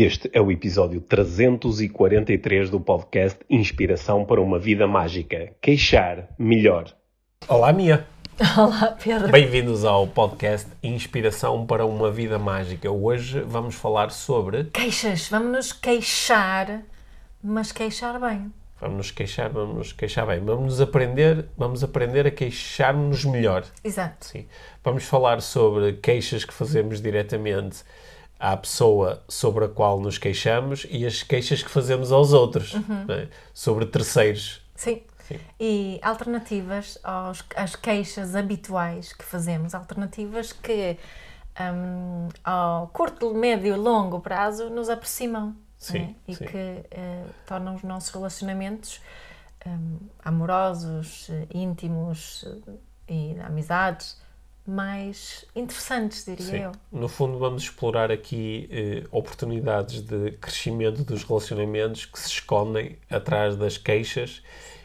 Este é o episódio 343 do podcast Inspiração para uma Vida Mágica. Queixar melhor. Olá, Mia. Olá, Pedro. Bem-vindos ao podcast Inspiração para uma Vida Mágica. Hoje vamos falar sobre. Queixas. Vamos nos queixar, mas queixar bem. Vamos nos queixar, vamos nos queixar bem. Vamos nos aprender, vamos aprender a queixar-nos melhor. Exato. Sim. Vamos falar sobre queixas que fazemos diretamente à pessoa sobre a qual nos queixamos e as queixas que fazemos aos outros, é? sobre terceiros. Sim. Sim. E alternativas aos, às queixas habituais que fazemos, alternativas que hum, ao curto, médio e longo prazo nos aproximam Sim, não é? e sim. que eh, tornam os nossos relacionamentos hum, amorosos, íntimos eh, e amizades mais interessantes, diria Sim. eu. No fundo, vamos explorar aqui eh, oportunidades de crescimento dos relacionamentos que se escondem atrás das queixas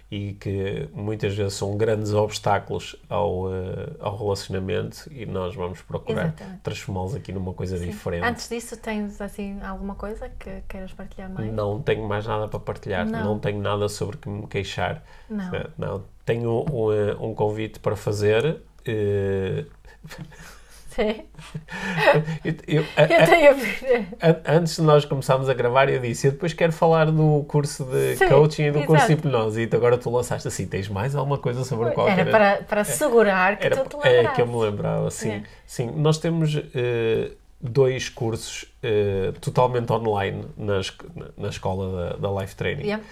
e que muitas vezes são grandes obstáculos ao, eh, ao relacionamento e nós vamos procurar transformá-los aqui numa coisa Sim. diferente. Antes disso, tens assim alguma coisa que queiras partilhar mais? Não tenho mais nada para partilhar, não, Não. tenho nada sobre que me queixar. Não. Eh, não. Tenho um, eh, um convite para fazer. Sim. eu- eu- a- a- tenho a Antes de nós começarmos a gravar, eu disse: Eu depois quero falar do curso de Sim, coaching e do curso de exato. hipnose. E agora tu lançaste assim: tens mais alguma coisa sobre qual Era para, para segurar que Era- tu te é lembraste. que eu me lembrava, sim. É. Sim, nós temos eh, dois cursos eh, totalmente online na, na escola da, da Life Training. Yeah.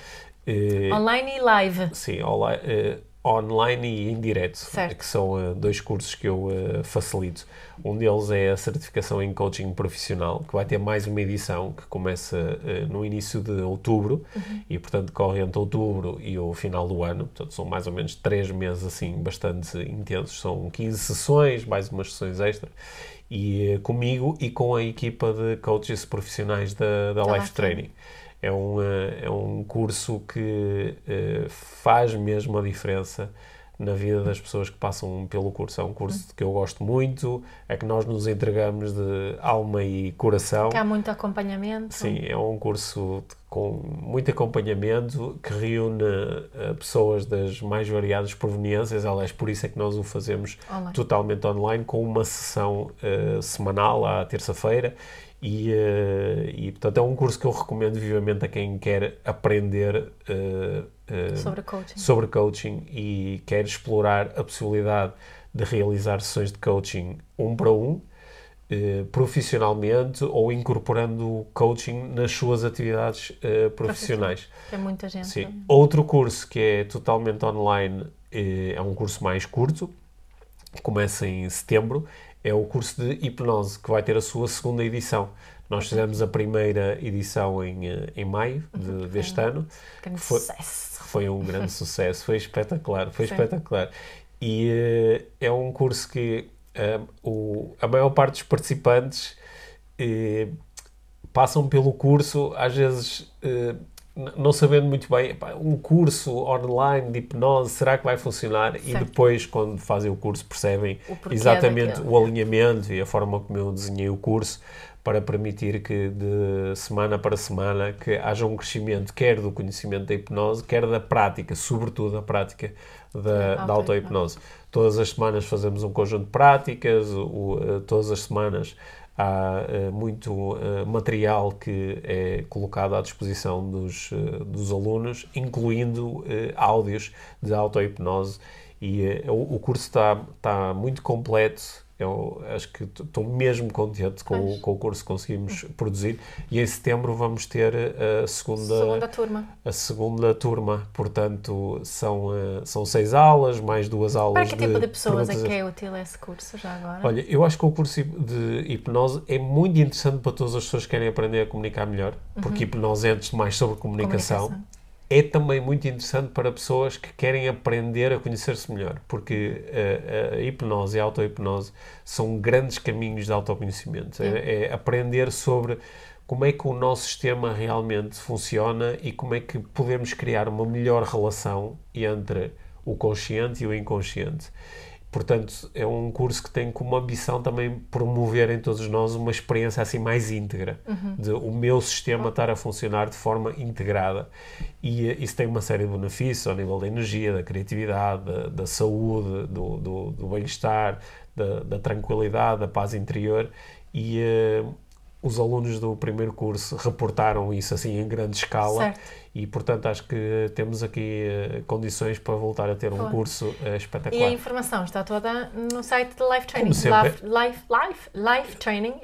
Eh, Online e live. Sim, onli- eh, online e em direto, Certo. que são eh, dois cursos que eu eh, facilito. Um deles é a certificação em coaching profissional, que vai ter mais uma edição que começa eh, no início de outubro Uhum. e, portanto, corre entre outubro e o final do ano. Portanto, são mais ou menos três meses assim bastante intensos. São 15 sessões, mais umas sessões extra. E comigo e com a equipa de coaches profissionais da, da Life Life Training. É um, eh, é um curso que eh, faz mesmo a diferença na vida das pessoas que passam pelo curso. É um curso que eu gosto muito, é que nós nos entregamos de alma e coração. Que há muito acompanhamento. Sim, é um curso com muito acompanhamento que reúne eh, pessoas das mais variadas proveniências. Aliás, por isso é que nós o fazemos Online. totalmente online, com uma sessão eh, semanal à terça-feira. E, eh, e, portanto, é um curso que eu recomendo vivamente a quem quer aprender eh, eh, Sobre coaching. sobre coaching e quer explorar a possibilidade de realizar sessões de coaching um para um, profissionalmente ou incorporando coaching nas suas atividades profissionais. É muita gente. Sim. Outro curso que é totalmente online é um curso mais curto, começa em setembro, é o curso de hipnose, que vai ter a sua segunda edição. Nós fizemos a primeira edição em, eh, em maio de- deste ano. Grande Foi- sucesso. Foi um grande sucesso, foi espetacular, foi Sim. espetacular. E eh, é um curso que eh, o, a maior parte dos participantes eh, passam pelo curso, às vezes eh, não sabendo muito bem, "Epá, um curso online de hipnose, será que vai funcionar? E Certo. depois, quando fazem o curso, percebem O exatamente o alinhamento e a forma como eu desenhei o curso para permitir que de semana para semana que haja um crescimento quer do conhecimento da hipnose, quer da prática, sobretudo a prática da, da auto-hipnose. Todas as semanas fazemos um conjunto de práticas, o- eh, todas as semanas há eh, muito eh, material que é colocado à disposição dos, eh, dos alunos, incluindo áudios de auto-hipnose e o, o curso está, está muito completo. Eu acho que estou mesmo contente com, com o curso que conseguimos produzir e em setembro vamos ter eh, a segunda, Segunda turma. a segunda turma. Portanto, são, eh, são seis aulas, mais duas aulas Para que tipo de pessoas é que é útil esse curso já agora? Olha, eu acho que o curso de hipnose é muito interessante para todas as pessoas que querem aprender a comunicar melhor, porque hipnose é antes de mais sobre comunicação. Comunicação. É também muito interessante para pessoas que querem aprender a conhecer-se melhor, porque eh, a hipnose e a auto-hipnose são grandes caminhos de autoconhecimento. É, é aprender sobre como é que o nosso sistema realmente funciona e como é que podemos criar uma melhor relação entre o consciente e o inconsciente. Portanto, é um curso que tem como ambição também promover em todos nós uma experiência assim mais íntegra, de o meu sistema estar a funcionar de forma integrada. E eh, isso tem uma série de benefícios ao nível da energia, da criatividade, da, da saúde, do, do, do bem-estar, da, da tranquilidade, da paz interior. E eh, os alunos do primeiro curso reportaram isso assim em grande escala Certo. e portanto acho que temos aqui eh, condições para voltar a ter um curso eh, E a espetacular. informação está toda no site de Life Training. Life, Life, Life, Life Training,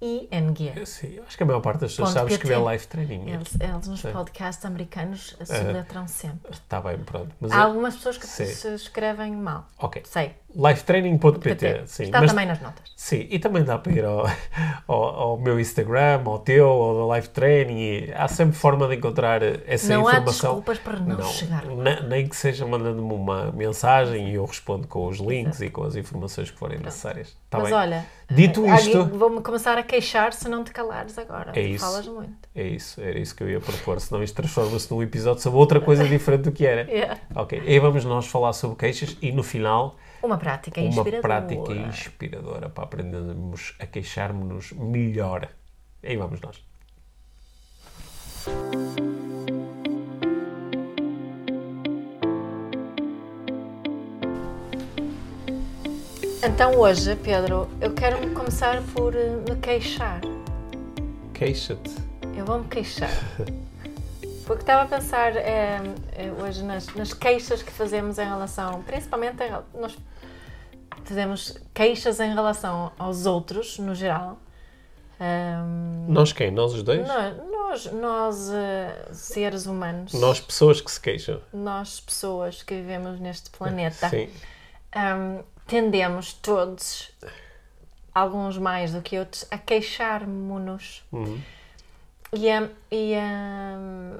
L-I-F-E-T-R-A-I-N-I-N-G. Sim, acho que a maior parte das pessoas sabe escrever live training. Eles, eles nos podcasts americanos subletram sempre. Está bem, pronto. Há é- algumas pessoas que Sim. se escrevem mal. Ok. Sei. Livetraining.pt, PT. sim. Está mas- também nas notas. Sim, e também dá para ir ao, ao, ao meu Instagram, ao teu, ao da Live Training. Há sempre forma de encontrar essa Não há informação. desculpas para não chegar. ne- Nem que seja mandando-me uma mensagem e eu respondo com os links e com as informações que forem necessárias. Está Mas bem? olha, Dito eh, isto- vou-me começar a queixar se não te calares agora. É isso. Falas muito. É isso, era isso que eu ia propor, senão isto transforma-se num episódio sobre outra coisa diferente do que era. Yeah. Ok, e aí vamos nós falar sobre queixas e no final Uma prática uma inspiradora. prática inspiradora para aprendermos a queixar-nos melhor. E aí vamos nós. Então hoje, Pedro, eu quero começar por eh, me queixar. Queixa-te. Eu vou me queixar. Porque estava a pensar eh, hoje nas, nas queixas que fazemos em relação, principalmente em, nós fazemos queixas em relação aos outros, no geral. Ahm, Nós quem? Nós os dois? nós, nós, nós, eh, seres humanos, Nós pessoas que se queixam. nós pessoas que vivemos neste planeta, Sim. Ahm, tendemos todos, alguns mais do que outros, a queixar-nos. Uhum. E, e ahm,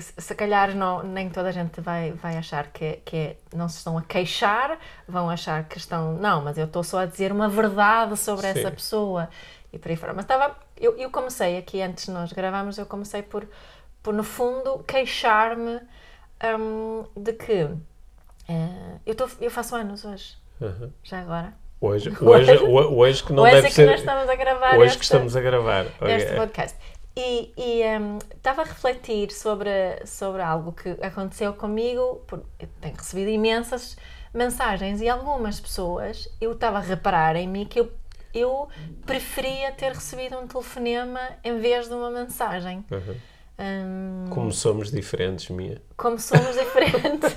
se se calhar não, nem toda a gente vai, vai achar que, é- que é- não se estão a queixar, vão achar que estão. Não, mas eu estou só a dizer uma verdade sobre essa Sim. pessoa e por aí fora. Mas estava. Eu, eu comecei aqui, antes de nós gravarmos, eu comecei por, por no fundo, queixar-me ahm, de que. eh, eu, tô, eu faço anos hoje, Uhum. já agora. Hoje, hoje, ho- hoje que não hoje deve é que ser. nós estamos a gravar Hoje esta- que estamos a gravar. Este podcast. E hum, estava a refletir sobre, sobre algo que aconteceu comigo. por- eu tenho recebido imensas mensagens e algumas pessoas eu estava a reparar em mim que eu, eu preferia ter recebido um telefonema em vez de uma mensagem. Uhum. Hum, Como somos diferentes, Mia. como somos diferentes.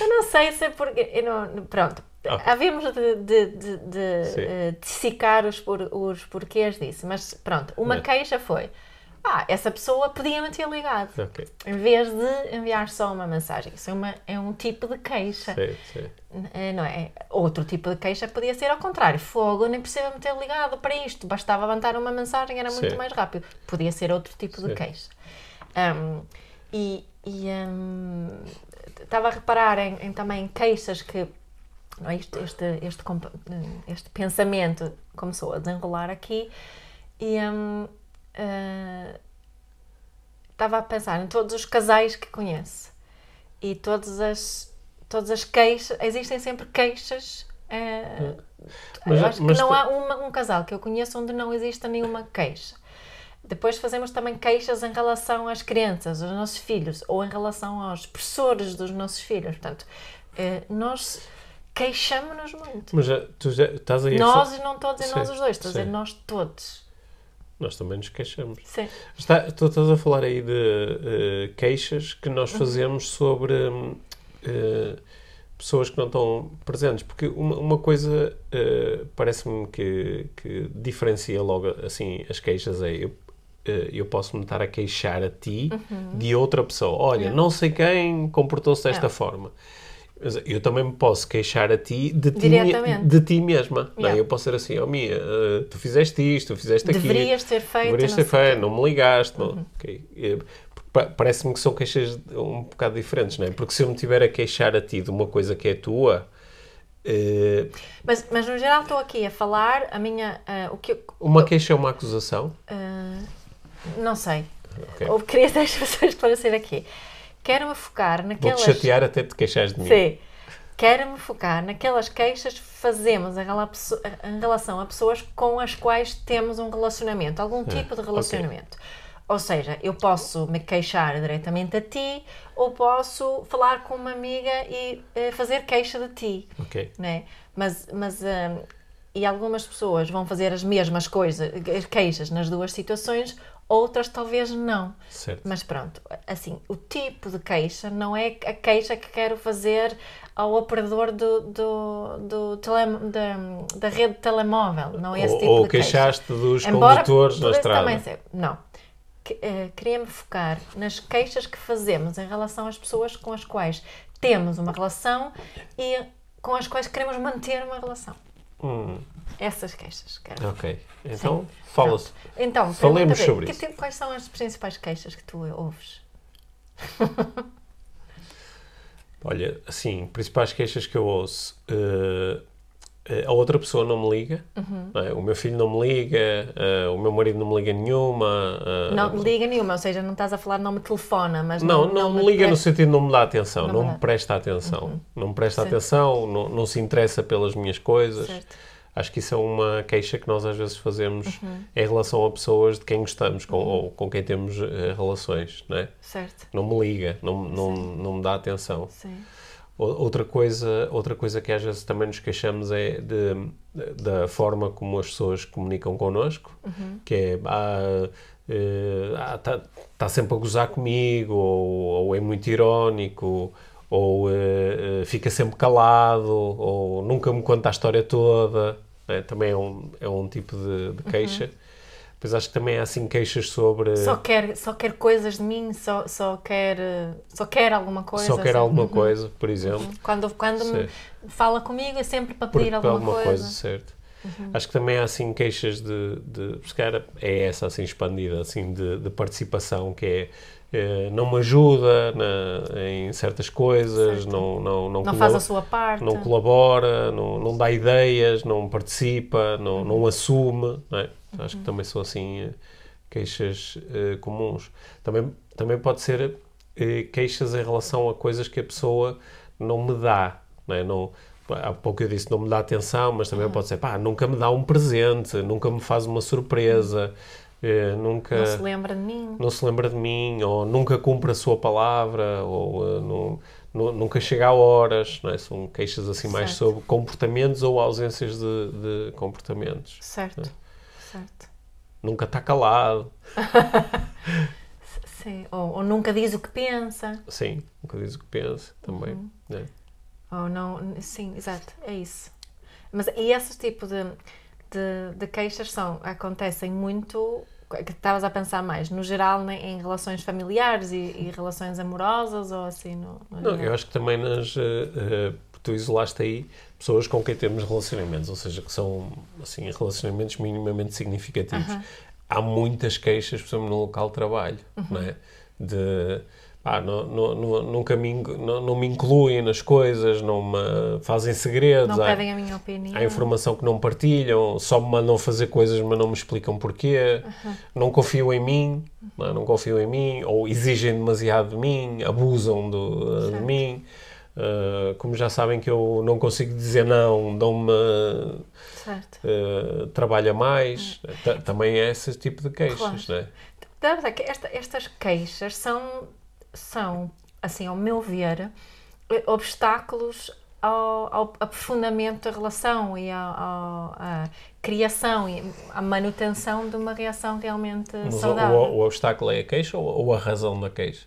Eu não sei se é porque. eu não- pronto. Ah. Havíamos de, de, de, de, Sim. eh, dissecar os, por, os porquês disso, mas pronto, uma É. queixa foi: ah, essa pessoa podia-me ter ligado, ok. em vez de enviar só uma mensagem. Isso é, uma, é um tipo de queixa, Sei, sei. eh, não é? Outro tipo de queixa podia ser ao contrário: fogo, nem precisa me ter ligado para isto, bastava mandar uma mensagem, era muito Sim. mais rápido. Podia ser outro tipo de Sim. queixa. Um, e e, um, estava a reparar em, em também queixas que não é, este, este, este, este pensamento começou a desenrolar aqui e um, uh, estava a pensar em todos os casais que conheço e todas as, todas as queixas, existem sempre queixas. uh, Mas- acho que não tu- há uma- um casal que eu conheço onde não exista nenhuma queixa. Depois fazemos também queixas em relação às crianças, aos nossos filhos, ou em relação aos professores dos nossos filhos. Portanto, eh, nós queixamos-nos muito. Mas já, tu já estás aí Nós, e não estou a dizer nós os dois, estou a dizer nós todos. Nós também nos queixamos. Sim. Está, tu estás a falar aí de eh, queixas que nós Uhum. fazemos sobre eh, pessoas que não estão presentes, porque uma, uma coisa eh, parece-me que, que diferencia logo assim as queixas é eu, eu posso me estar a queixar a ti de outra pessoa. Olha, Uhum. Yeah. não sei quem comportou-se desta Yeah. forma. Eu também me posso queixar a ti de ti, de ti mesma. Não? Yeah. Eu posso ser assim, oh Mia, eh, tu fizeste isto, tu fizeste aquilo. Deverias ter feito. Deverias não ter. Uhum. feito, não me ligaste. Não. Ok. Eh, pa- Parece-me que são queixas um bocado diferentes, não é? Porque se eu me tiver a queixar a ti de uma coisa que é tua, eh, Mas, mas no geral estou aqui a falar a minha. ah, o que eu, uma queixa é uma acusação. ah, não sei. Ok. Ou queria deixar pessoas esclarecer aqui. Quero-me focar naquelas... Vou-te chatear até te queixares de mim. Sim. Quero-me focar naquelas queixas que fazemos em rela- em relação a pessoas com as quais temos um relacionamento, algum tipo de relacionamento. Ou seja, eu posso me queixar diretamente a ti ou posso falar com uma amiga e eh, fazer queixa de ti Ok. né? Mas, mas hum, e algumas pessoas vão fazer as mesmas coisas, as queixas nas duas situações, outras talvez não. Certo. Mas pronto, assim, o tipo de queixa não é a queixa que quero fazer ao operador do, do, do tele, da, da rede de telemóvel, não é esse ou tipo ou de queixa. queixaste dos Embora condutores pudesse estrada. também ser- Não. Que- eh, Queria-me focar nas queixas que fazemos em relação às pessoas com as quais temos uma relação e com as quais queremos manter uma relação. Hum, Essas queixas. Quero. ok. Então, fala-se. Então, Falemos sobre que isso. tipo- quais são as principais queixas que tu ouves? Olha, assim, principais queixas que eu ouço. eh, a outra pessoa não me liga, Uhum. não é? o meu filho não me liga, eh, o meu marido não me liga nenhuma. eh, Não me liga nenhuma, ou seja, não estás a falar não me telefona, mas Não, não, não, me liga no presta- sentido de não me dá atenção, Não não, me me presta atenção. Não me presta Sim. atenção, não, não se interessa pelas minhas coisas. Certo. Acho que isso é uma queixa que nós às vezes fazemos Uhum. em relação a pessoas de quem gostamos com, ou com quem temos eh, relações, não é? Certo. Não me liga, não, não, não me dá atenção. Sim. Outra coisa, outra coisa que às vezes também nos queixamos é de, da forma como as pessoas comunicam connosco, que é ah, está tá sempre a gozar comigo, ou, ou é muito irónico, ou eh, eh, fica sempre calado, ou nunca me conta a história toda. Né? Também é um, é um tipo de, de queixa. Depois acho que também há assim queixas sobre. Só quer, só quer coisas de mim, só, só, quer, só quer alguma coisa. só quer assim. alguma coisa, por exemplo. Quando, quando me fala comigo é sempre para pedir por alguma, coisa. certo. Acho que também há assim queixas de, de se é essa assim expandida assim de, de participação que é não me ajuda na- em certas coisas, Certo. não não não, Não faz a sua parte. não colabora, não, não dá ideias, não participa, não, não assume. não é? Acho que também são assim eh, queixas eh, comuns. Também, também pode ser eh, queixas em relação a coisas que a pessoa não me dá. Não é? não, há pouco eu disse não me dá atenção, mas também pode ser pá, nunca me dá um presente, nunca me faz uma surpresa, eh, nunca Não se lembra de mim. não se lembra de mim, ou nunca cumpre a sua palavra, ou uh, nu- nu- nunca chega a horas, não é? São queixas assim mais Certo. sobre comportamentos ou ausências de, de comportamentos. Certo. Certo. Nunca está calado, Sim. Ou, ou nunca diz o que pensa. sim, nunca diz o que pensa também. Uhum. né? Ou não. Sim, exato. É isso. Mas e esses tipos de, de, de queixas são, acontecem muito. Que estavas a pensar mais, no geral, né, em relações familiares e, e relações amorosas ou assim? No, no Não, eu acho que também nas. uh, uh, tu isolaste aí pessoas com quem temos relacionamentos, ou seja, que são assim, relacionamentos minimamente significativos. Aham. Há muitas queixas, por exemplo, no local de trabalho, Uhum. não é? De. Pá, não, não, não, nunca me, não, não me incluem nas coisas, não me fazem segredos. Não há- pedem a minha opinião. Há informação que não partilham, só me mandam fazer coisas, mas não me explicam porquê. Não confiam em mim, não, é? Não confiam em mim, ou exigem demasiado de mim, abusam do- de mim. Uh, como já sabem que eu não consigo dizer não, dão-me uh, trabalha mais. Ta- Também é esse tipo de queixas, Claro. não é? Verdade que esta- estas queixas são, são, assim, ao meu ver, eh, obstáculos ao, ao aprofundamento da relação e à criação e à manutenção de uma reação realmente Mas o, saudável. o- o obstáculo é a queixa ou, ou a razão da queixa?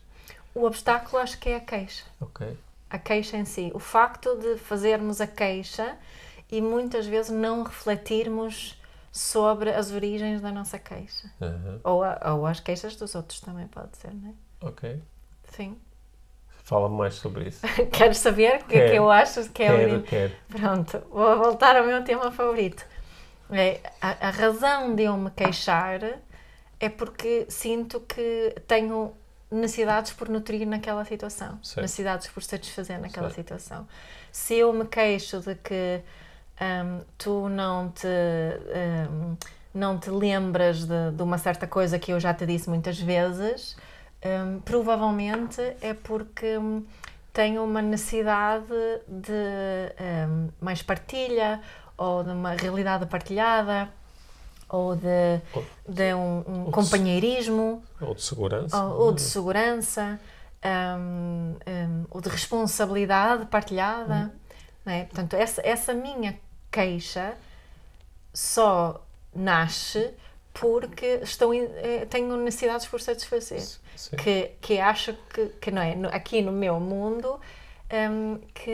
O obstáculo acho que é a queixa. Ok. A queixa em si. O facto de fazermos a queixa e muitas vezes não refletirmos sobre as origens da nossa queixa. Aham. Ou, a- ou as queixas dos outros também pode ser, não é? Ok. Sim. Fala-me mais sobre isso. Queres saber o que é que eu acho que é Quero, o quero. Pronto, vou voltar ao meu tema favorito. É, a, a razão de eu me queixar é porque sinto que tenho necessidades por nutrir naquela situação, Certo. necessidades por satisfazer naquela Certo. situação. Se eu me queixo de que hum, tu não te hum, não te lembras de, de uma certa coisa que eu já te disse muitas vezes, hum, provavelmente é porque hum, tem uma necessidade de hum, mais partilha ou de uma realidade partilhada ou de, de um, um de- companheirismo Ou de segurança. ou, ou de segurança hum, hum, ou de responsabilidade partilhada. é? Portanto, essa, essa minha queixa só nasce porque estou eh, tenho necessidades por satisfazer. Sim. Que, que acho que, que não é, aqui no meu mundo, hum, que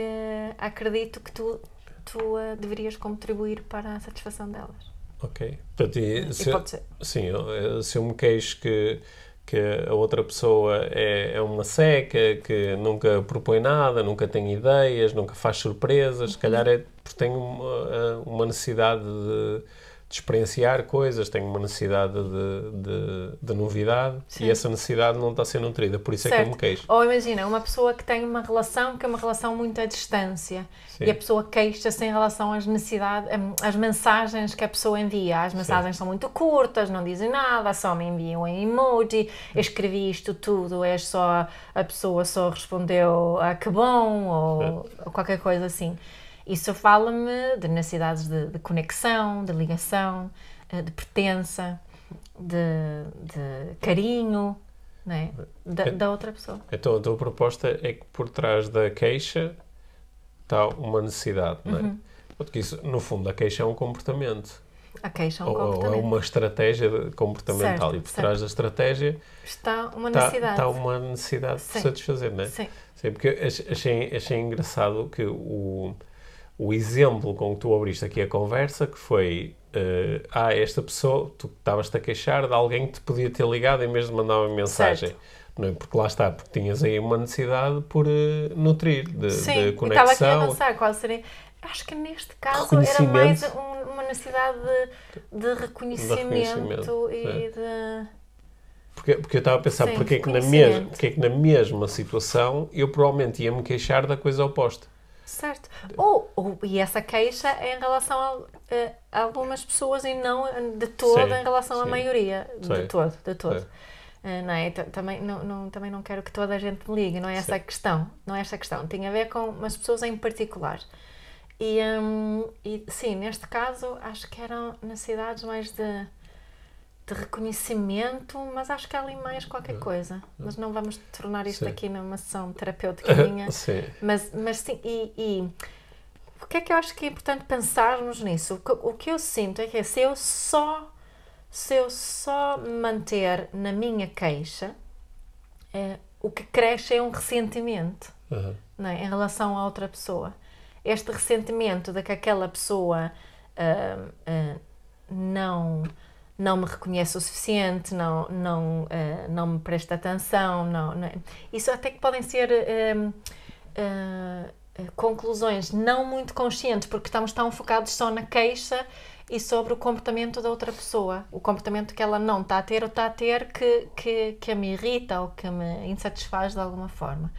acredito que tu, tu eh, deverias contribuir para a satisfação delas. Ok. Portanto, e E se, pode ser. sim, eu- se eu me queixo que, que a outra pessoa é, é uma seca, que nunca propõe nada, nunca tem ideias, nunca faz surpresas, se calhar é porque tem uma, uma necessidade de, de experienciar coisas, tem uma necessidade de, de, de novidade Sim. e essa necessidade não está ser nutrida, por isso é que eu Certo. me queixo. Ou imagina, uma pessoa que tem uma relação que é uma relação muito à distância Sim. e a pessoa queixa-se em relação às necessidades, às mensagens que a pessoa envia. As mensagens são muito curtas, não dizem nada, só me enviam em emoji. Eu escrevi isto tudo, é só a pessoa só respondeu a que bom ou, ou qualquer coisa assim. Isso fala-me de necessidades de, de conexão, de ligação, eh, de pertença, de, de carinho, é? da, da outra pessoa. Então a tua proposta é que por trás da queixa está uma necessidade, não é? Uhum. Porque isso, no fundo, a queixa é um comportamento. A queixa é um ou, ou é comportamento. uma estratégia de- comportamental. Certo, e por certo. trás da estratégia Está uma necessidade. está uma necessidade de Sim. satisfazer, não é? Sim, Sim, porque ach- achei, achei engraçado que o, o exemplo com que tu abriste aqui a conversa, que foi eh, ah, esta pessoa, tu estavas-te a queixar de alguém que te podia ter ligado em vez de mandar uma mensagem. Certo. Não é? Porque lá está, porque tinhas aí uma necessidade por eh, nutrir, de, Sim. de e estava aqui a conexão. pensar qual seria. Acho que neste caso era mais um- uma necessidade de, de reconhecimento, reconhecimento, e de. Porque, porque eu estava a pensar, Sim, porque é, que na mesma, porque é que na mesma situação eu provavelmente ia me queixar da coisa oposta. Certo. Ou, ou- e essa queixa é em relação a, a algumas pessoas e não de todo Sim, em relação à sim. maioria. De Sim. todo, de todo. Eh, não é? Também não, não- também não quero que toda a gente me ligue, não é essa a questão. Não é essa a questão. Tem a ver com umas pessoas em particular. E, hum, e sim, neste caso acho que eram necessidades mais de, de reconhecimento, mas acho que há ali mais qualquer coisa. Mas não vamos tornar isto Sim. aqui numa sessão terapêutica minha. Sim. Mas, mas sim, e, e o que é que eu acho que é importante pensarmos nisso? O que, o que eu sinto é que se eu só se eu só manter na minha queixa, é, o que cresce é um ressentimento não é? em relação a outra pessoa. Este ressentimento de que aquela pessoa ah, ah, não, não me reconhece o suficiente, não, não, ah, não me presta atenção. Não, não- Isso até que podem ser ah, ah, conclusões não muito conscientes, porque estamos tão focados só na queixa e sobre o comportamento da outra pessoa. O comportamento que ela não está a ter ou está a ter que, que, que me irrita ou que me insatisfaz de alguma forma.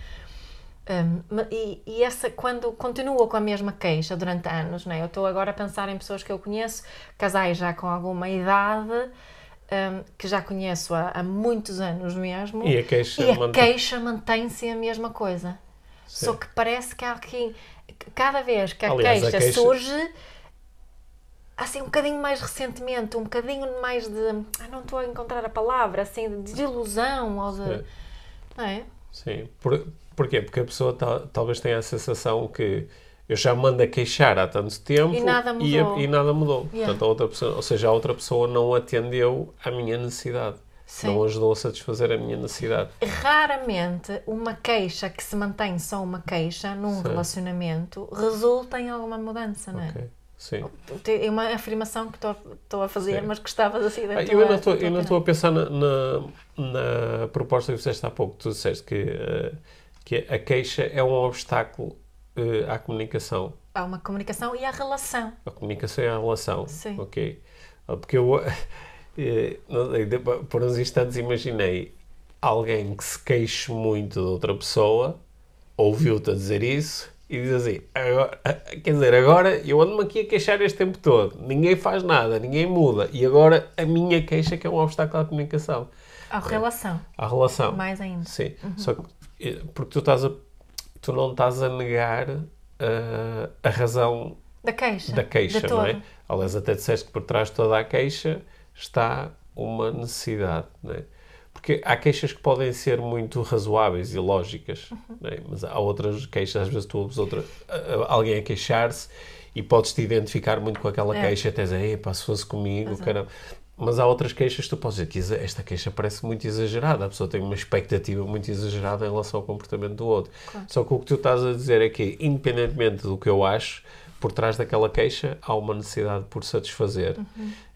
Um, e, e essa, quando continua com a mesma queixa durante anos, né? eu estou agora a pensar em pessoas que eu conheço, casais já com alguma idade, um, que já conheço há, há muitos anos mesmo, E a queixa queixa mantém-se a mesma coisa. Só que parece que há aqui, cada vez que a, Aliás, a queixa, queixa- surge, assim um bocadinho mais ressentimento, um bocadinho mais de. Ah, não estou a encontrar a palavra, assim, de desilusão ou de. Sim. Não é? Sim. Por, porquê? Porque a pessoa ta- talvez tenha a sensação que eu já mando a queixar há tanto tempo E nada mudou. E, nada mudou. Yeah. Portanto, a outra pessoa, ou seja, a outra pessoa não atendeu à minha necessidade. Sim. Não ajudou a satisfazer a minha necessidade. Raramente uma queixa que se mantém só uma queixa num Sim. relacionamento resulta em alguma mudança, não é? Ok. Sim. É uma afirmação que estou- a fazer, Sim. mas gostava assim da Ah, eu ainda estou- a pensar na, na, na proposta que fizeste há pouco. Tu disseste que, eh, que a queixa é um obstáculo eh, à comunicação. Há uma comunicação e a relação. A comunicação é a relação. Sim. Ok. Ah, Porque eu, eh, por uns instantes, imaginei alguém que se queixe muito de outra pessoa, ouviu-te a dizer isso e diz assim: agora, quer dizer, agora eu ando-me aqui a queixar este tempo todo, ninguém faz nada, ninguém muda, e agora a minha queixa que é um obstáculo à comunicação. A relação. À relação. Mais ainda. Sim. Só que, porque tu, estás a, tu não estás a negar uh, a razão Da queixa. da queixa, não é? Aliás, até disseste que por trás de toda a queixa está uma necessidade, não é? Porque há queixas que podem ser muito razoáveis e lógicas, Uhum. não é? mas há outras queixas, às vezes tu ouves outra, alguém a queixar-se e podes-te identificar muito com aquela É. queixa, até dizer, epá, se fosse comigo, caramba. Mas há outras queixas que tu podes dizer que esta queixa parece muito exagerada, a pessoa tem uma expectativa muito exagerada em relação ao comportamento do outro. Só que o que tu estás a dizer é que, independentemente do que eu acho, por trás daquela queixa há uma necessidade por satisfazer.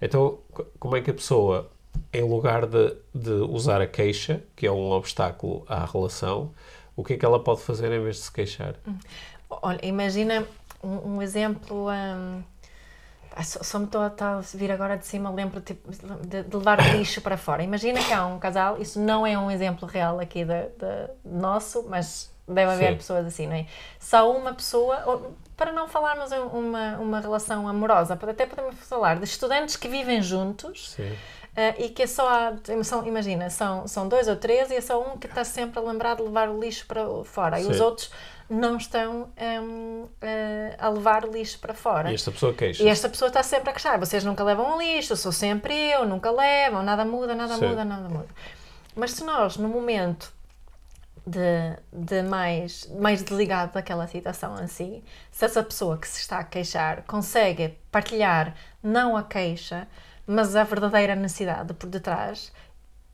Então, co- como é que a pessoa, em lugar de, de usar a queixa, que é um obstáculo à relação, o que é que ela pode fazer em vez de se queixar? Olha, imagina um, um exemplo. ah, só, só me estou a, tá vir agora de cima, lembro tipo, de, de levar o lixo para fora. Imagina que há um casal, isso não é um exemplo real aqui da, da- nosso, mas deve haver Sim. pessoas assim, não é? Só uma pessoa, ou, para não falarmos uma, uma relação amorosa, até podemos falar de estudantes que vivem juntos. Sim. Ah, e que é só há, são, imagina, são, são dois ou três e é só um que está sempre a lembrar de levar o lixo para fora e os Sim. outros não estão hum, ah, a levar o lixo para fora. E esta pessoa queixa. E esta pessoa está sempre a queixar, vocês nunca levam o lixo, sou sempre eu, nunca levam, nada muda, nada Sim. muda, nada muda. Mas se nós, no momento de, de mais, mais desligado daquela situação em si, se essa pessoa que se está a queixar consegue partilhar não a queixa, mas a verdadeira necessidade por detrás,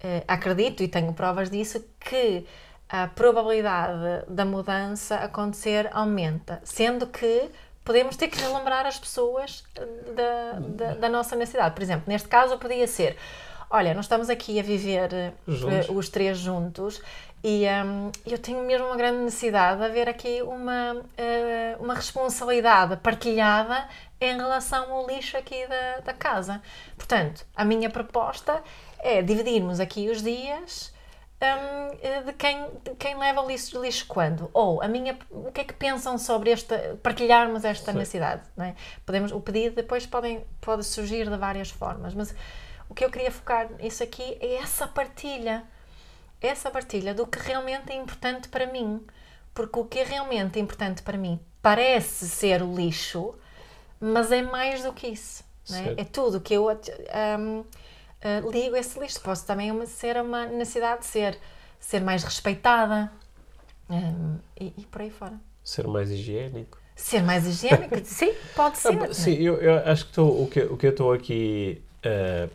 eh, acredito e tenho provas disso que a probabilidade da mudança acontecer aumenta, sendo que podemos ter que relembrar as pessoas da, da, da nossa necessidade. Por exemplo, neste caso podia ser, olha, nós estamos aqui a viver Juntos. os três juntos e hum, eu tenho mesmo uma grande necessidade de haver aqui uma, eh, uma responsabilidade partilhada em relação ao lixo aqui da, da casa. Portanto, a minha proposta é dividirmos aqui os dias eh, de, quem, de quem leva o lixo, lixo quando. Ou a minha, o que é que pensam sobre esta, partilharmos esta Sim. necessidade. Não é? Podemos, o pedido depois podem, pode surgir de várias formas, mas o que eu queria focar isso aqui é essa partilha essa partilha do que realmente é importante para mim. Porque o que é realmente importante para mim parece ser o lixo, mas é mais do que isso. é? É tudo que eu hum, ah, ligo esse lixo. Posso também uma- ser uma necessidade de ser, ser mais respeitada hum, e, e por aí fora. Ser mais higiênico. Ser mais higiênico? Sim, pode ser. Ah, não é? sim, eu, eu acho que tô- o, que, o que eu estou aqui eh,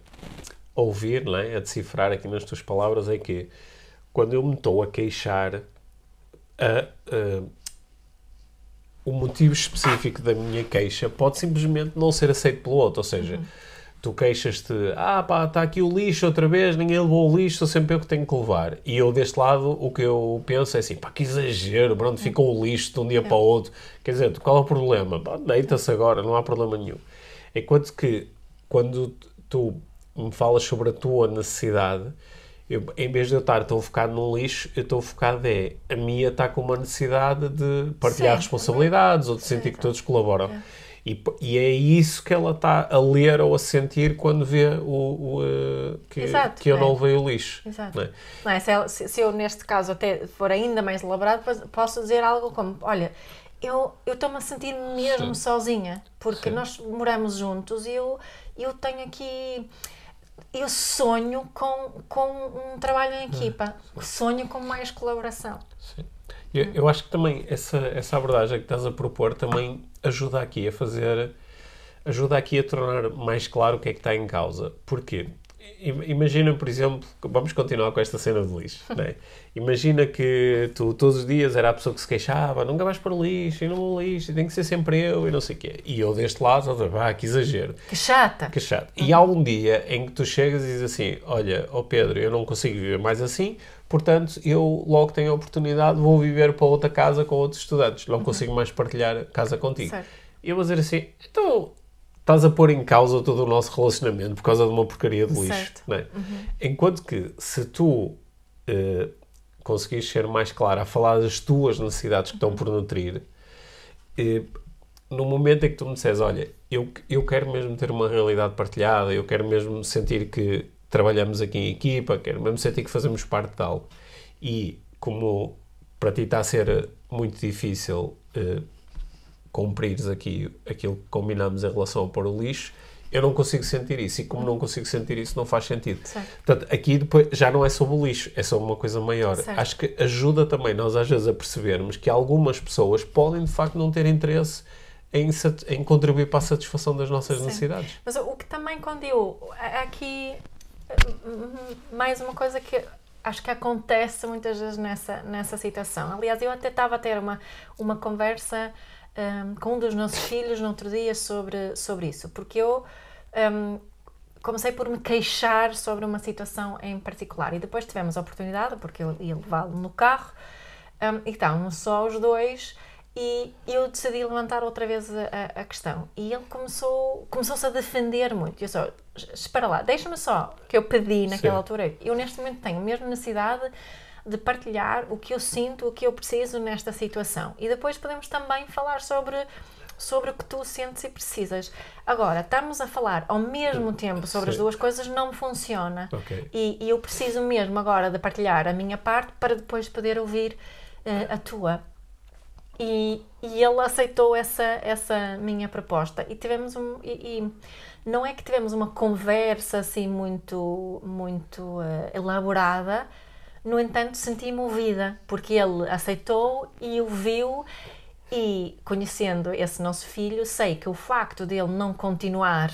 a ouvir, não é? a decifrar aqui nas tuas palavras, é que quando eu me estou a queixar, a- a- o motivo específico da minha queixa pode simplesmente não ser aceito pelo outro. Ou seja, tu queixas-te, ah pá, está aqui o lixo outra vez, ninguém levou o lixo, sou sempre eu que tenho que levar. E eu deste lado, o que eu penso é assim, pá, que exagero, para onde ficou o lixo de um dia para o outro? Quer dizer, qual é o problema? Pá, Deita-se agora, não há problema nenhum. Enquanto que, quando tu me falas sobre a tua necessidade, eu, em vez de eu estar tão focado num lixo, eu estou focado é, a minha está com uma necessidade de partilhar Sim, responsabilidades ou de sentir que todos colaboram. E, e é isso que ela está a ler ou a sentir quando vê o, o, eh, que, Exato, que eu é. não levei o lixo. Exato. não é? Não é? Se, ela- se- eu, neste caso, até for ainda mais elaborado, posso dizer algo como: olha, eu eu estou-me a sentir mesmo Sim. sozinha, porque Sim. nós moramos juntos e eu, eu tenho aqui. Eu sonho com, com um trabalho em equipa, sonho com mais colaboração. Sim. Eu, eu acho que também essa, essa abordagem que estás a propor também ajuda aqui a fazer, ajuda aqui a tornar mais claro o que é que está em causa. Porquê? Imagina, por exemplo, vamos continuar com esta cena de lixo. não é? Imagina que tu todos os dias era a pessoa que se queixava, nunca vais para o lixo, e não lixo, e tem que ser sempre eu, e não sei o quê. E eu deste lado, ah, que exagero. Que chata! Que chato. E há um dia em que tu chegas e dizes assim: Olha, ó Pedro, eu não consigo viver mais assim, portanto, eu logo tenho a oportunidade, vou viver para outra casa com outros estudantes. Não consigo mais partilhar casa contigo. Certo. E eu vou dizer assim: Então, estás a pôr em causa todo o nosso relacionamento por causa de uma porcaria de lixo. Certo. Não é? Enquanto que, se tu eh, conseguires ser mais clara a falar das tuas necessidades que estão por nutrir, eh, no momento em que tu me disseres, olha, eu, eu quero mesmo ter uma realidade partilhada, eu quero mesmo sentir que trabalhamos aqui em equipa, quero mesmo sentir que fazemos parte de algo. E como para ti está a ser muito difícil eh, cumprires aqui aquilo que combinamos em relação a pôr o lixo, eu não consigo sentir isso. E como não consigo sentir isso, não faz sentido. Certo. Portanto, aqui depois já não é sobre o lixo, é sobre uma coisa maior. Certo. Acho que ajuda também nós às vezes a percebermos que algumas pessoas podem de facto não ter interesse em, em contribuir para a satisfação das nossas Sim. necessidades. Mas o que também quando eu aqui mais uma coisa que acho que acontece muitas vezes nessa, nessa situação. Aliás, eu até estava a ter uma, uma conversa hum, com um dos nossos filhos no outro dia sobre, sobre isso, porque eu hum, comecei por me queixar sobre uma situação em particular e depois tivemos a oportunidade, porque eu ia levá-lo no carro hum, e estávamos só os dois e eu decidi levantar outra vez a, a- questão e ele começou começou-se a defender muito eu só, espera lá, deixa-me só que eu pedi naquela Sim. altura eu neste momento tenho mesmo necessidade de partilhar o que eu sinto, o que eu preciso nesta situação e depois podemos também falar sobre sobre o que tu sentes e precisas. Agora, estamos a falar ao mesmo tempo sobre as Sim. duas coisas não funciona. Ok. E, e eu preciso mesmo agora de partilhar a minha parte para depois poder ouvir eh, a tua. E, e ele aceitou essa, essa minha proposta. E tivemos um. E, e não é que tivemos uma conversa assim muito, muito eh, elaborada, no entanto senti-me ouvida, porque ele aceitou e ouviu. E conhecendo esse nosso filho, sei que o facto dele não continuar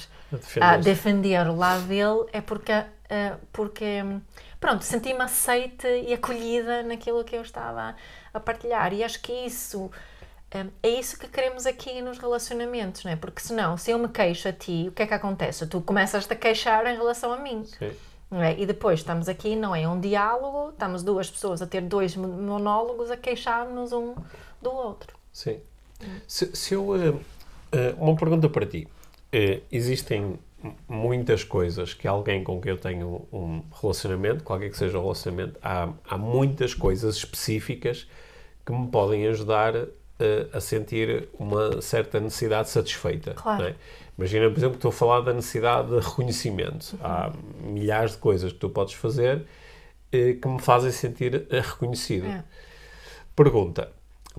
A defender o lado dele é porque, eh, porque pronto, senti-me aceite e acolhida naquilo que eu estava a partilhar. E acho que isso hum, é isso que queremos aqui nos relacionamentos, não é? Porque senão, se eu me queixo a ti, o que é que acontece? Tu começas-te a queixar em relação a mim. Sim. é? E depois estamos aqui, não é um diálogo, estamos duas pessoas a ter dois mon- monólogos a queixar-nos um do outro. Sim. Se, se eu. eh, eh, uma pergunta para ti. Eh, existem muitas coisas que alguém com quem eu tenho um relacionamento, qualquer que seja o relacionamento, há, há muitas coisas específicas que me podem ajudar eh, a sentir uma certa necessidade satisfeita. Claro. não é? Imagina, por exemplo, que estou a falar da necessidade de reconhecimento. Há milhares de coisas que tu podes fazer eh, que me fazem sentir eh, reconhecido. É. Pergunta: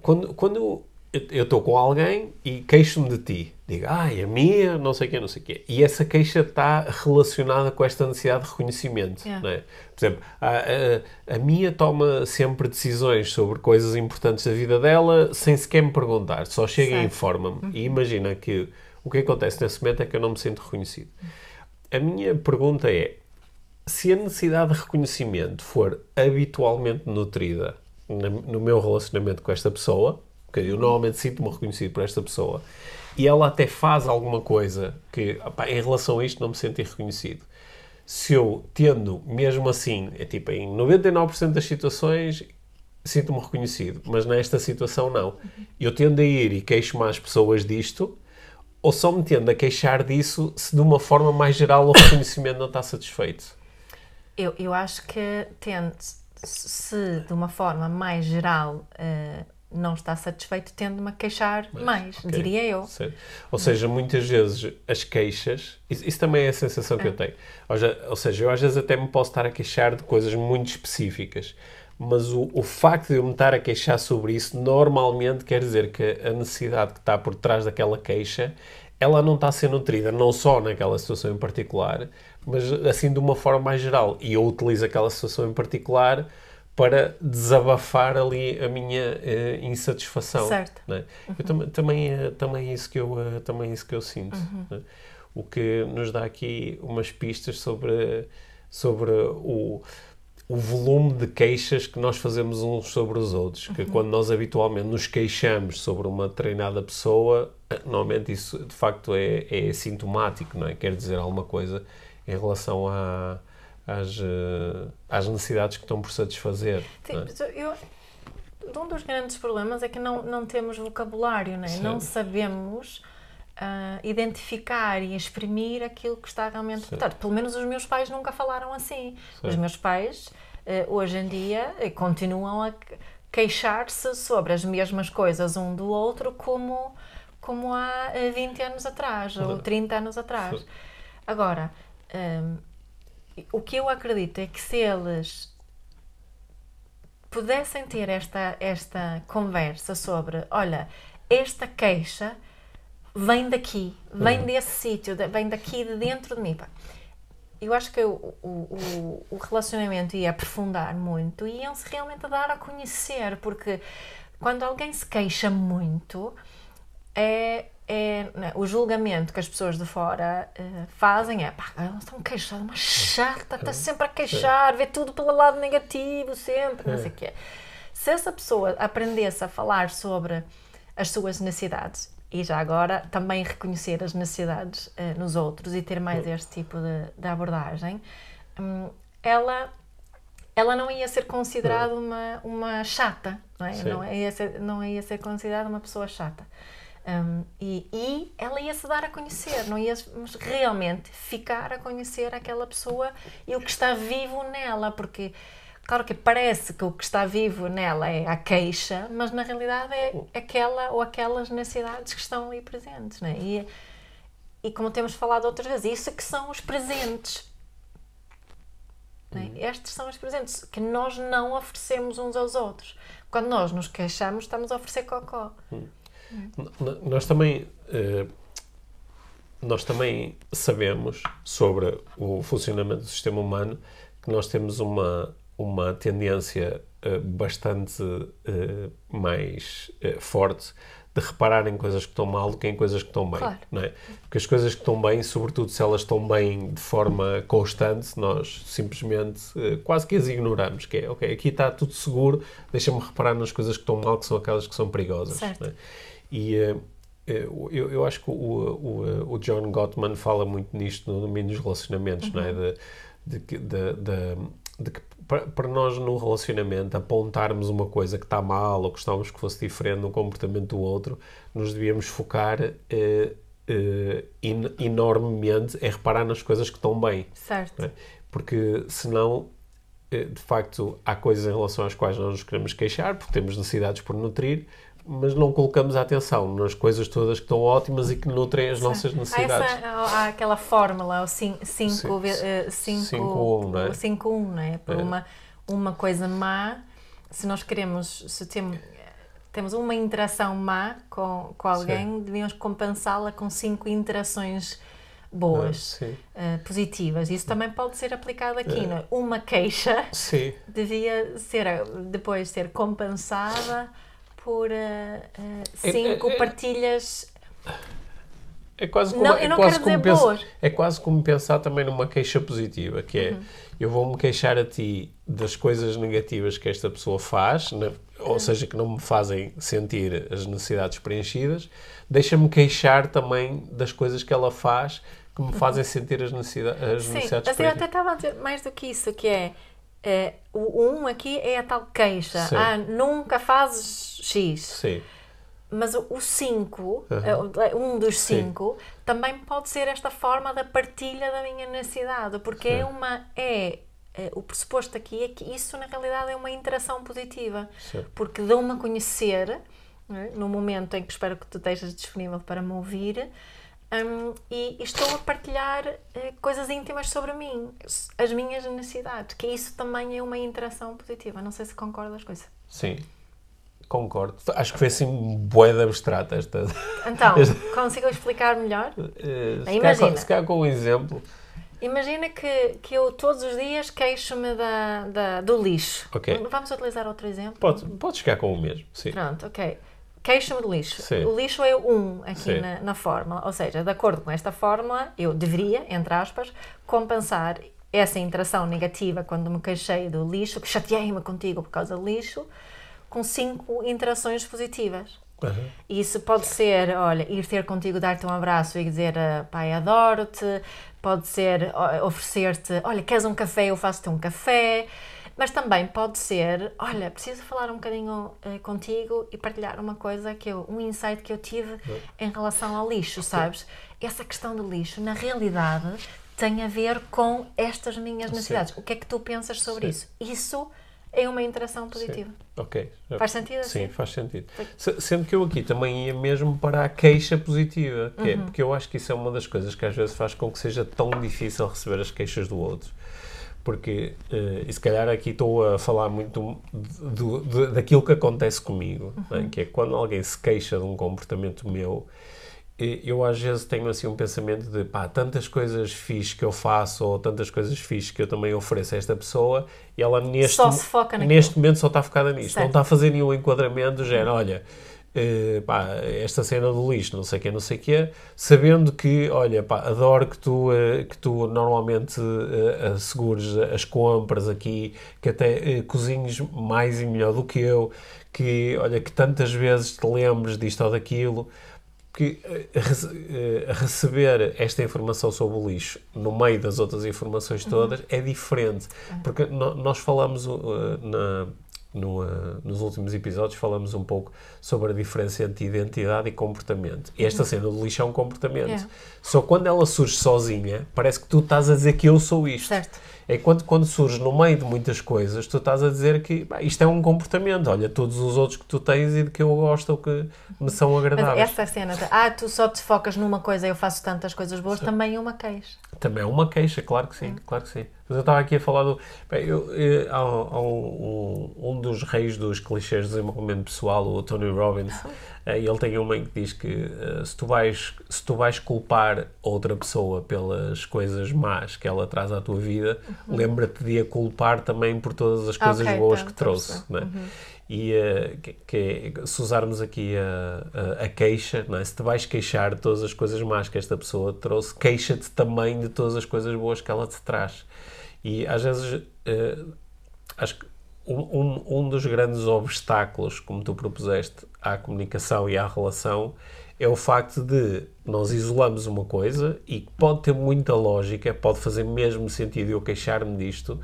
quando, quando eu- estou com alguém e queixo-me de ti, digo, ai, a minha, não sei o quê, não sei o quê, e essa queixa está relacionada com esta necessidade de reconhecimento, não é? Por exemplo, a, a, a minha toma sempre decisões sobre coisas importantes da vida dela sem sequer me perguntar, só chega e Certo. informa-me. E imagina que o que acontece nesse momento é que eu não me sinto reconhecido. A minha pergunta é: se a necessidade de reconhecimento for habitualmente nutrida no meu relacionamento com esta pessoa, porque eu normalmente sinto-me reconhecido por esta pessoa, e ela até faz alguma coisa que, opá, em relação a isto, não me senti reconhecido. Se eu tendo, mesmo assim, é tipo, em 99% das situações, sinto-me reconhecido, mas nesta situação não. Eu tendo a ir e queixo-me às pessoas disto, ou só me tendo a queixar disso se de uma forma mais geral o reconhecimento não está satisfeito. Eu, eu acho que tente, se de uma forma mais geral eh, não está satisfeito, tende-me a queixar mais, Ok, diria eu. certo. Ou seja, muitas vezes as queixas, isso, isso também é a sensação que eu tenho. Ou, já- ou seja, eu às vezes até me posso estar a queixar de coisas muito específicas, mas o, o facto de eu me estar a queixar sobre isso normalmente quer dizer que a necessidade que está por trás daquela queixa ela não está a ser nutrida não só naquela situação em particular, mas assim de uma forma mais geral. E eu utilizo aquela situação em particular para desabafar ali a minha eh, insatisfação. Certo. né? Eu tam também, é- também, é isso que eu, eh, também é isso que eu sinto. né? O que nos dá aqui umas pistas sobre, sobre o, o volume de queixas que nós fazemos uns sobre os outros. Que quando nós habitualmente nos queixamos sobre uma treinada pessoa, normalmente isso de facto é, é sintomático, não é? Quer dizer alguma coisa em relação a, às, eh, às necessidades que estão por satisfazer. Sim, não é? eu, um dos grandes problemas é que não, não temos vocabulário, né? Sim. não sabemos ah, identificar e exprimir aquilo que está realmente Sim. portanto, Pelo menos os meus pais nunca falaram assim. Sim. Os meus pais, eh, hoje em dia, eh, continuam a, queixar-se sobre as mesmas coisas um do outro como, como há eh, 20 anos atrás ou 30 anos atrás. Agora, o que eu acredito é que se eles pudessem ter esta, esta conversa sobre, olha, esta queixa vem daqui, vem desse sítio, vem daqui de dentro de mim. Pá, Eu acho que o, o, o- o relacionamento ia aprofundar muito e iam-se realmente dar a conhecer, porque quando alguém se queixa muito, é, é né, o julgamento que as pessoas de fora eh, fazem é pá, elas estão queixadas, uma chata, está sempre a queixar, vê tudo pelo lado negativo, sempre, não sei o quê. Se essa pessoa aprendesse a falar sobre as suas necessidades e já agora também reconhecer as necessidades eh, nos outros e ter mais este tipo de, de abordagem, hum, ela ela não ia ser considerada uma, uma chata, não é? Não ia, ser, não ia ser considerada uma pessoa chata. Um, e, e ela ia se dar a conhecer, não ia realmente ficar a conhecer aquela pessoa e o que está vivo nela, porque claro que parece que o que está vivo nela é a queixa, mas na realidade é aquela ou aquelas necessidades que estão ali presentes, não é? E, e como temos falado outras vezes, isso que são os presentes. não é? Estes são os presentes que nós não oferecemos uns aos outros. Quando nós nos queixamos, estamos a oferecer cocó. N- Nós também, eh, nós também sabemos sobre o funcionamento do sistema humano que nós temos uma, uma tendência eh, bastante eh, mais forte de reparar em coisas que estão mal do que em coisas que estão bem. Claro. Não é? Porque as coisas que estão bem, sobretudo se elas estão bem de forma constante, nós simplesmente quase que as ignoramos. Que é, ok, aqui está tudo seguro, deixa-me reparar nas coisas que estão mal, que são aquelas que são perigosas. Certo. E eh, eu, eu acho que o, o, o John Gottman fala muito nisto no domínio dos relacionamentos, não é? De, de, que- de, de, de que para, nós no relacionamento apontarmos uma coisa que está mal ou gostávamos que fosse diferente no comportamento do outro, nos devíamos focar eh, eh, en- enormemente em reparar nas coisas que estão bem. Certo. é? Porque senão, eh, de facto, há coisas em relação às quais nós nos queremos queixar, porque temos necessidades por nutrir, mas não colocamos atenção nas coisas todas que estão ótimas e que nutrem as nossas Há, necessidades. essa, há aquela fórmula, o 5 Sim. cinco, Cinco, um, não é? 5 1, não é? Por É. uma, uma coisa má, se nós queremos, se temos, temos uma interação má com, com alguém, devíamos compensá-la com cinco interações boas, Sim. eh, positivas. Isso também pode ser aplicado aqui, não é? Uma queixa Sim. devia ser eh, depois ser compensada por eh, É- cinco é- é- partilhas É quase como, Não, é quase como dizer pensa- boas. é quase como pensar também numa queixa positiva, que é Uhum. eu vou-me queixar a ti das coisas negativas que esta pessoa faz, né? ou Uhum. seja, que não me fazem sentir as necessidades preenchidas, deixa-me queixar também das coisas que ela faz que me fazem sentir as, necessida- as Sim, necessidades mas eu até preenchidas. estava a dizer mais do que isso, que é, é, o um aqui é a tal queixa. Sim. Ah, nunca fazes X. Sim, Mas o 5, Uhum. um dos Sim. cinco, também pode ser esta forma da partilha da minha necessidade, porque é Sim. uma. É, é, o pressuposto aqui é que isso na realidade é uma interação positiva, porque dou-me a conhecer é? no momento em que espero que tu estejas disponível para me ouvir. Hum, e e estou a partilhar eh, coisas íntimas sobre mim, as minhas necessidades, que isso também é uma interação positiva. Não sei se concordas com isso. sim. Concordo. Acho que foi assim de abstrata esta... Então, consigo explicar melhor? Eh, se Imagina. com- Se calhar com um exemplo. Imagina que, que eu todos os dias queixo-me da, da- do lixo. Ok. Vamos utilizar outro exemplo? Pode, pode chegar com o mesmo, sim. Pronto, ok. Queixo-me do lixo. Sim. O lixo é um aqui na, na fórmula. Ou seja, de acordo com esta fórmula, eu deveria, entre aspas, compensar essa interação negativa quando me queixei do lixo, que chateei-me contigo por causa do lixo, com cinco interações positivas. E Isso pode ser, olha, ir ter contigo, dar-te um abraço e dizer, ah, pai, adoro-te. Pode ser oferecer-te, olha, queres um café, eu faço-te um café. Mas também pode ser, olha, preciso falar um bocadinho eh, contigo e partilhar uma coisa, que eu, um insight que eu tive em relação ao lixo, sabes? Essa questão do lixo, na realidade, tem a ver com estas minhas necessidades. O que é que tu pensas sobre Sim. isso? Isso é uma interação positiva. Ok. Já- Faz sentido Sim, assim? faz sentido. Se- Sendo que eu aqui também ia mesmo para a queixa positiva, que é, Uhum. porque eu acho que isso é uma das coisas que às vezes faz com que seja tão difícil receber as queixas do outro. Porque, eh, e se calhar aqui estou a falar muito do, do- daquilo que acontece comigo, não Uhum. é? que é quando alguém se queixa de um comportamento meu, eu às vezes tenho assim um pensamento de pá, tantas coisas fixe que eu faço ou tantas coisas fixe que eu também ofereço a esta pessoa e ela neste, neste momento só está focada nisto, Certo. não está a fazer nenhum enquadramento do género, olha, eh, pá, esta cena do lixo, não sei o quê, não sei o quê, sabendo que, olha, pá, adoro que tu, eh, que tu normalmente eh, assegures as compras aqui, que até cozinhes mais e melhor do que eu, que, olha, que tantas vezes te lembres disto ou daquilo, que rece- receber esta informação sobre o lixo no meio das outras informações todas é diferente. Porque no- nós falamos na, no, nos últimos episódios falamos um pouco sobre a diferença entre identidade e comportamento. E esta cena do lixo é um comportamento. Yeah. Só quando ela surge sozinha, parece que tu estás a dizer que eu sou isto. Certo. É quando, quando surge no meio de muitas coisas, tu estás a dizer que "Pá, isto é um comportamento. Olha, todos os outros que tu tens e de que eu gosto ou que me são Mas agradáveis. essa cena de, ah, tu só te focas numa coisa e eu faço tantas coisas boas, também é uma queixa. Também é uma queixa, claro que sim, claro que sim. Mas eu estava aqui a falar do. Bem, eu, eh, há, um, um, um dos reis dos clichês de desenvolvimento pessoal, o Tony Robbins, eh, e ele tem uma em que diz que eh, se, tu vais, se tu vais culpar outra pessoa pelas coisas más que ela traz à tua vida, lembra-te de a culpar também por todas as coisas Ok, boas tá, que trouxe. perceber. Não é? E eh, que, que é- se usarmos aqui a, a, a queixa, não é? se te vais queixar de todas as coisas más que esta pessoa te trouxe, queixa-te também de todas as coisas boas que ela te traz. E às vezes eh, acho que um, um dos grandes obstáculos, como tu propuseste, à comunicação e à relação é o facto de nós isolamos uma coisa e que pode ter muita lógica, pode fazer mesmo sentido eu queixar-me disto,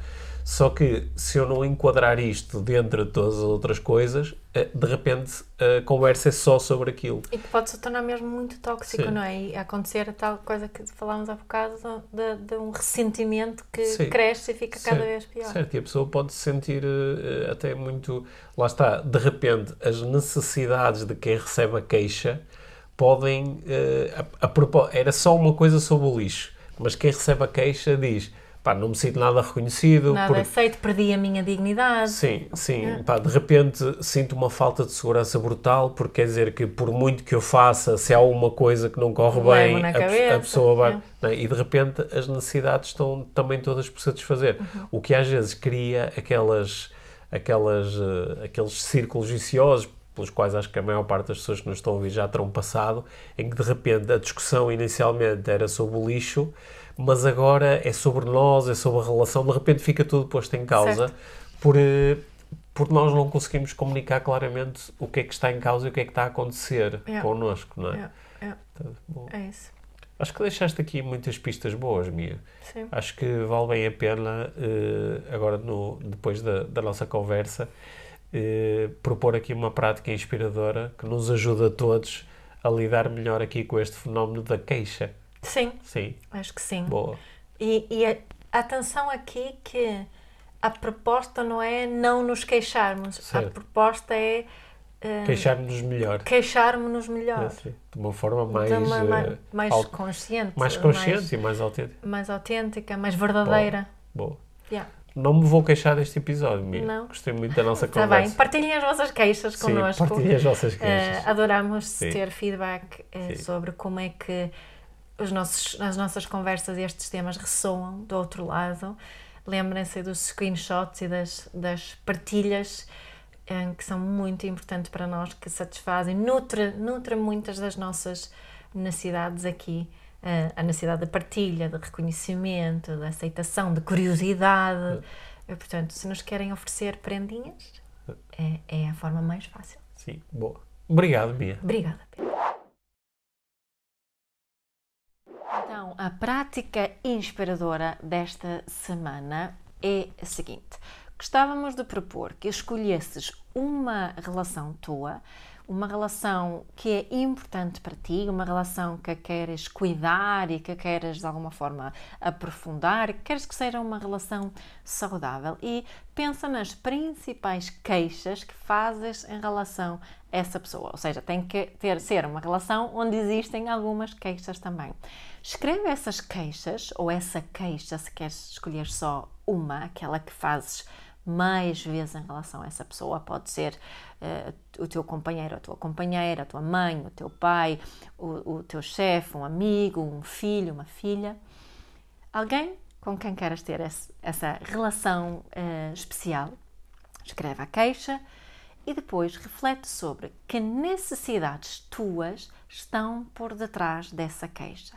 só que se eu não enquadrar isto dentro de todas as outras coisas, eh, de repente a conversa é só sobre aquilo. E que pode se tornar mesmo muito tóxico, Sim. não é? E acontecer a tal coisa que falámos há bocado de, de um ressentimento que Sim. cresce e fica cada Certo, vez pior. Certo, e a pessoa pode se sentir eh, até muito. Lá está, de repente, as necessidades de quem recebe a queixa podem. eh, a, a propó- era só uma coisa sobre o lixo, mas quem recebe a queixa diz: pá, não me sinto nada reconhecido. Nada porque- aceito, perdi a minha dignidade. Sim, sim. É. Pá, de repente sinto uma falta de segurança brutal, porque quer dizer que por muito que eu faça, se há alguma coisa que não corre bem, a, pe- a cabeça, pessoa vai. é. é? E de repente as necessidades estão também todas por satisfazer. Uhum. O que às vezes cria aquelas, aquelas, eh, aqueles círculos viciosos. Pelos quais acho que a maior parte das pessoas que nos estão a ouvir já terão passado, em que de repente a discussão inicialmente era sobre o lixo, mas agora é sobre nós, é sobre a relação, de repente fica tudo posto em causa Certo. por, eh, por nós não conseguimos comunicar claramente o que é que está em causa e o que é que está a acontecer Yeah. connosco, não é? É, é, Tá bom. é isso. Acho que deixaste aqui muitas pistas boas, Mia. Sim. Acho que vale bem a pena, eh, agora no, depois da, da nossa conversa, eh, propor aqui uma prática inspiradora que nos ajuda a todos a lidar melhor aqui com este fenómeno da queixa. Sim, Sim, acho que sim. boa. E, e a, atenção aqui que a proposta não é não nos queixarmos. Certo. A proposta é eh, Queixar-nos melhor. queixarmos-nos melhor. É assim, de uma forma mais, uma ma- eh, mais au- consciente. mais consciente e mais autêntica. mais autêntica, mais verdadeira. Boa. Yeah. Não me vou queixar deste episódio, Mia. Não. Gostei muito da nossa Está bem, conversa. partilhem as vossas queixas Sim, connosco. partilhem as vossas queixas. adoramos Sim. ter feedback Sim. sobre como é que os nossos, as nossas conversas e estes temas ressoam do outro lado. Lembrem-se dos screenshots e das, das partilhas eh, que são muito importantes para nós, que satisfazem, nutre, nutre muitas das nossas necessidades aqui. Eh, a necessidade de partilha, de reconhecimento, de aceitação, de curiosidade. Eh, portanto, se nos querem oferecer prendinhas, é, é a forma mais fácil. Sim, boa. Obrigado, Mia. Obrigada, Pedro. Então, a prática inspiradora desta semana é a seguinte: gostávamos de propor que escolhesses uma relação tua, uma relação que é importante para ti, uma relação que queres cuidar e que queres de alguma forma aprofundar, queres que seja uma relação saudável e pensa nas principais queixas que fazes em relação a essa pessoa. Ou seja, tem que ter, ser uma relação onde existem algumas queixas também. Escreve essas queixas ou essa queixa, se queres escolher só uma, aquela que fazes mais vezes em relação a essa pessoa. Pode ser uh, o teu companheiro, a tua companheira, a tua mãe, o teu pai, o, o teu chefe, um amigo, um filho, uma filha. Alguém com quem queras ter esse, essa relação uh, especial. Escreve a queixa e depois reflete sobre que necessidades tuas estão por detrás dessa queixa.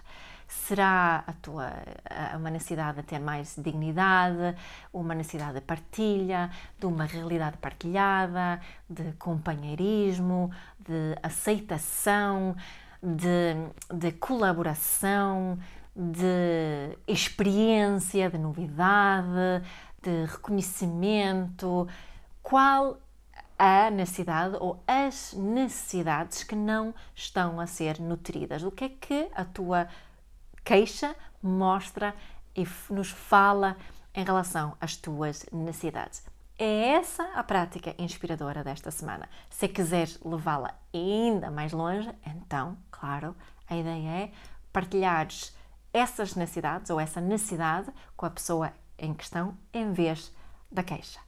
Será a tua uma necessidade de ter mais dignidade, uma necessidade de partilha, de uma realidade partilhada, de companheirismo, de aceitação, de, de colaboração, de experiência, de novidade, de reconhecimento. Qual a necessidade ou as necessidades que não estão a ser nutridas? O que é que a tua queixa mostra e nos fala em relação às tuas necessidades. É essa a prática inspiradora desta semana. Se quiseres levá-la ainda mais longe, então, claro, a ideia é partilhares essas necessidades ou essa necessidade com a pessoa em questão em vez da queixa.